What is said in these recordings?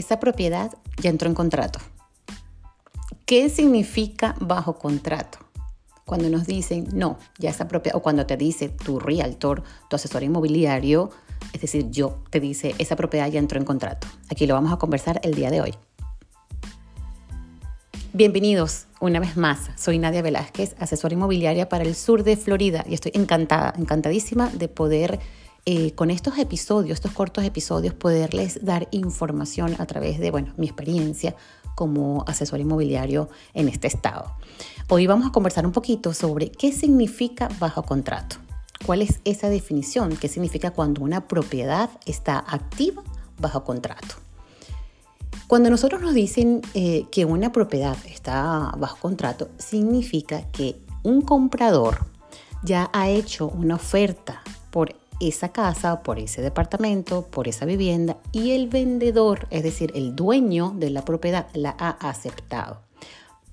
esa propiedad ya entró en contrato. ¿Qué significa bajo contrato? Cuando nos dicen, no, ya esa propiedad, o cuando te dice tu realtor, tu asesor inmobiliario, es decir, yo, te dice, esa propiedad ya entró en contrato. Aquí lo vamos a conversar el día de hoy. Bienvenidos una vez más. Soy Nadia Velázquez, asesora inmobiliaria para el sur de Florida y estoy encantada, encantadísima de poder eh, con estos episodios, estos cortos episodios, poderles dar información a través de, bueno, mi experiencia como asesor inmobiliario en este estado. Hoy vamos a conversar un poquito sobre qué significa bajo contrato. ¿Cuál es esa definición? ¿Qué significa cuando una propiedad está activa bajo contrato? Cuando nosotros nos dicen eh, que una propiedad está bajo contrato, significa que un comprador ya ha hecho una oferta por esa casa, por ese departamento, por esa vivienda y el vendedor, es decir, el dueño de la propiedad, la ha aceptado.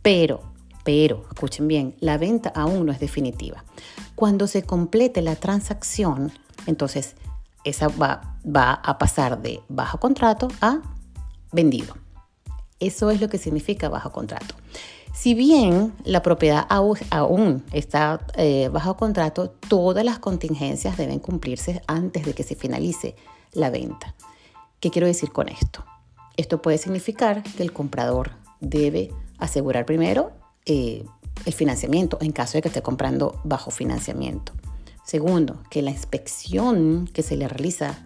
Pero, pero, escuchen bien, la venta aún no es definitiva. Cuando se complete la transacción, entonces esa va, va a pasar de bajo contrato a vendido. Eso es lo que significa bajo contrato. Si bien la propiedad aún está eh, bajo contrato, todas las contingencias deben cumplirse antes de que se finalice la venta. ¿Qué quiero decir con esto? Esto puede significar que el comprador debe asegurar primero eh, el financiamiento en caso de que esté comprando bajo financiamiento. Segundo, que la inspección que se le realiza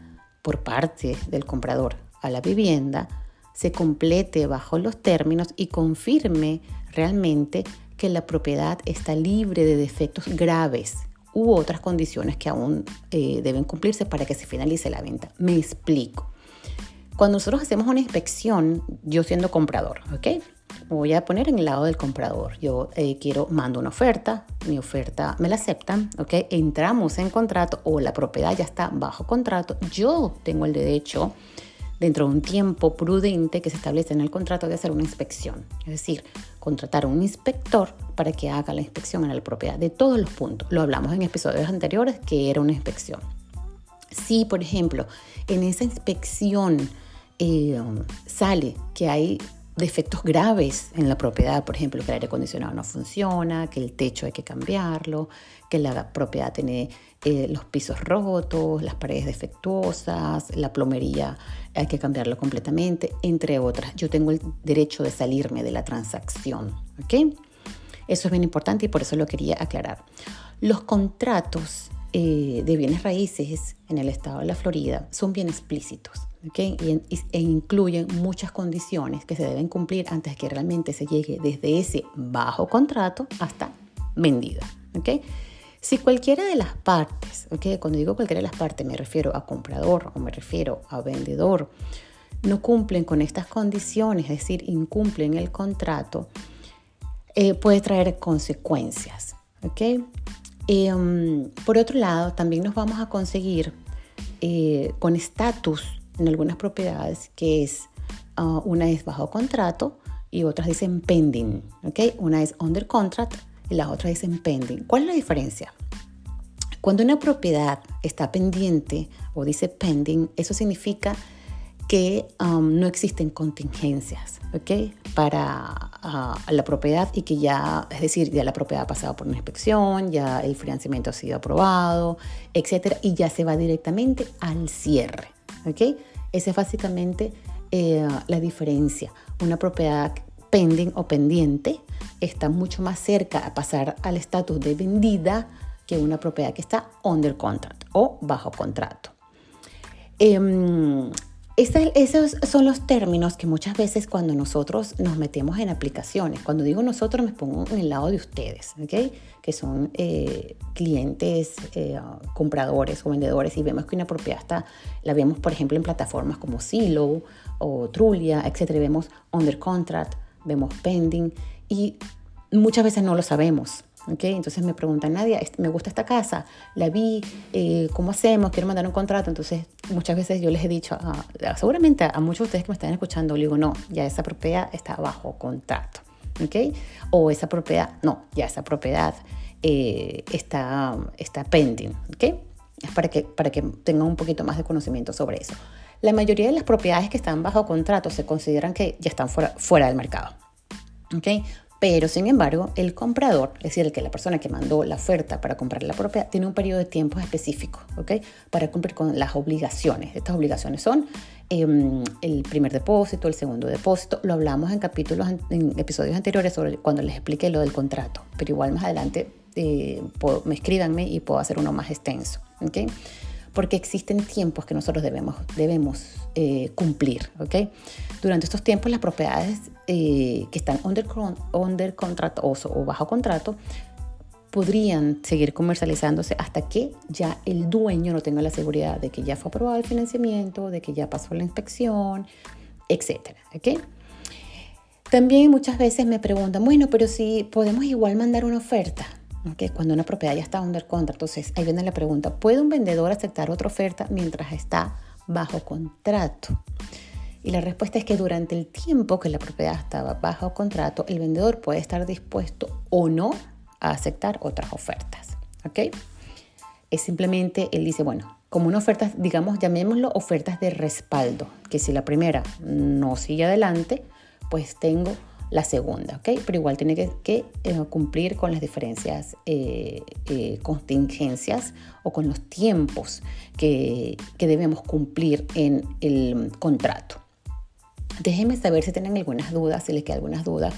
por parte del comprador a la vivienda se complete bajo los términos y confirme realmente que la propiedad está libre de defectos graves u otras condiciones que aún eh, deben cumplirse para que se finalice la venta. Me explico. Cuando nosotros hacemos una inspección, yo siendo comprador, ¿ok? voy a poner en el lado del comprador. Yo eh, quiero, mando una oferta, mi oferta me la aceptan, ¿ok? Entramos en contrato o la propiedad ya está bajo contrato. Yo tengo el derecho dentro de un tiempo prudente que se establece en el contrato de hacer una inspección. Es decir, contratar a un inspector para que haga la inspección en la propiedad de todos los puntos. Lo hablamos en episodios anteriores que era una inspección. Si, por ejemplo, en esa inspección eh, sale que hay defectos graves en la propiedad, por ejemplo, que el aire acondicionado no funciona, que el techo hay que cambiarlo, que la propiedad tiene eh, los pisos rotos, las paredes defectuosas, la plomería hay que cambiarlo completamente, entre otras. Yo tengo el derecho de salirme de la transacción, ¿ok? Eso es bien importante y por eso lo quería aclarar. Los contratos eh, de bienes raíces en el estado de la Florida son bien explícitos. ¿okay? e incluyen muchas condiciones que se deben cumplir antes de que realmente se llegue desde ese bajo contrato hasta vendida. ¿okay? Si cualquiera de las partes, ¿okay? cuando digo cualquiera de las partes me refiero a comprador o me refiero a vendedor, no cumplen con estas condiciones, es decir, incumplen el contrato, eh, puede traer consecuencias. ¿okay? Um, por otro lado, también nos vamos a conseguir eh, con estatus en algunas propiedades que es uh, una es bajo contrato y otras dicen pending, ¿ok? Una es under contract y las otras dicen pending. ¿Cuál es la diferencia? Cuando una propiedad está pendiente o dice pending, eso significa que um, no existen contingencias para uh, la propiedad y que ya, es decir, ya la propiedad ha pasado por una inspección, ya el financiamiento ha sido aprobado, etcétera, y ya se va directamente al cierre. ¿ok? Esa es básicamente eh, la diferencia. Una propiedad pending o pendiente está mucho más cerca a pasar al estatus de vendida que una propiedad que está under contract o bajo contrato. Em, esos son los términos que muchas veces cuando nosotros nos metemos en aplicaciones, cuando digo nosotros me pongo en el lado de ustedes, ¿okay? que son eh, clientes, eh, compradores o vendedores y vemos que una propiedad está, la vemos por ejemplo en plataformas como Zillow o Trulia, y vemos under contract, vemos pending y muchas veces no lo sabemos. Entonces me preguntan, Nadia, me gusta esta casa, la vi, eh, ¿cómo hacemos? Quiero mandar un contrato. Entonces muchas veces yo les he dicho, seguramente a, muchos de ustedes que me están escuchando, digo, no, ya esa propiedad está bajo contrato. ¿okay? O esa propiedad, no, ya esa propiedad eh, está, está pending. ¿okay? Es para que, para que tengan un poquito más de conocimiento sobre eso. La mayoría de las propiedades que están bajo contrato se consideran que ya están fuera, fuera del mercado. ¿Okay? Pero, sin embargo, el comprador, es decir, el que la persona que mandó la oferta para comprar la propiedad, tiene un periodo de tiempo específico, ¿ok? Para cumplir con las obligaciones. Estas obligaciones son em, el primer depósito, el segundo depósito. Lo hablamos en capítulos, en episodios anteriores sobre cuando les expliqué lo del contrato. Pero igual más adelante eh, me escríbanme y puedo hacer uno más extenso, ¿ok? Porque existen tiempos que nosotros debemos, debemos eh, cumplir. ¿okay? Durante estos tiempos las propiedades eh, que están under, under contrato o, bajo contrato podrían seguir comercializándose hasta que ya el dueño no tenga la seguridad de que ya fue aprobado el financiamiento, de que ya pasó la inspección, etc. ¿okay? También muchas veces me preguntan, bueno, pero si podemos igual mandar una oferta. Cuando una propiedad ya está under contract, entonces ahí viene la pregunta, ¿puede un vendedor aceptar otra oferta mientras está bajo contrato? Y la respuesta es que durante el tiempo que la propiedad estaba bajo contrato, el vendedor puede estar dispuesto o no a aceptar otras ofertas. ¿Ok? Es simplemente, él dice, bueno, como una oferta, digamos, llamémoslo ofertas de respaldo, que si la primera no sigue adelante, pues tengo la segunda, ¿ok? Pero igual tiene que, eh, cumplir con las diferencias eh, eh, contingencias o con los tiempos que, debemos cumplir en el contrato. Déjenme saber si tienen algunas dudas, si les quedan algunas dudas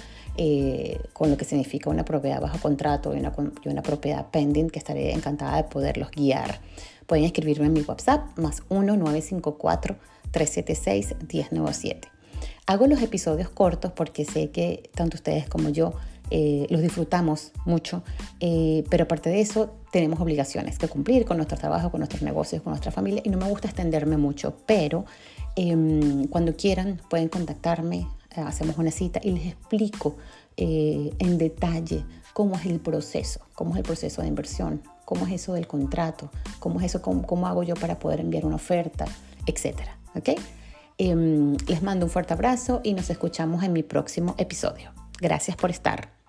con lo que significa una propiedad bajo contrato y una, y una propiedad pending, que estaré encantada de poderlos guiar. Pueden escribirme en mi WhatsApp, más 1-954-376-1097. Hago los episodios cortos porque sé que tanto ustedes como yo eh, los disfrutamos mucho, eh, pero aparte de eso tenemos obligaciones que cumplir con nuestro trabajo, con nuestros negocios, con nuestra familia y no me gusta extenderme mucho, pero em, cuando quieran pueden contactarme, eh, hacemos una cita y les explico en detalle cómo es el proceso, cómo es el proceso de inversión, cómo es eso del contrato, cómo es eso, cómo, cómo hago yo para poder enviar una oferta, etcétera. ¿Ok? Em, les mando un fuerte abrazo y nos escuchamos en mi próximo episodio. Gracias por estar.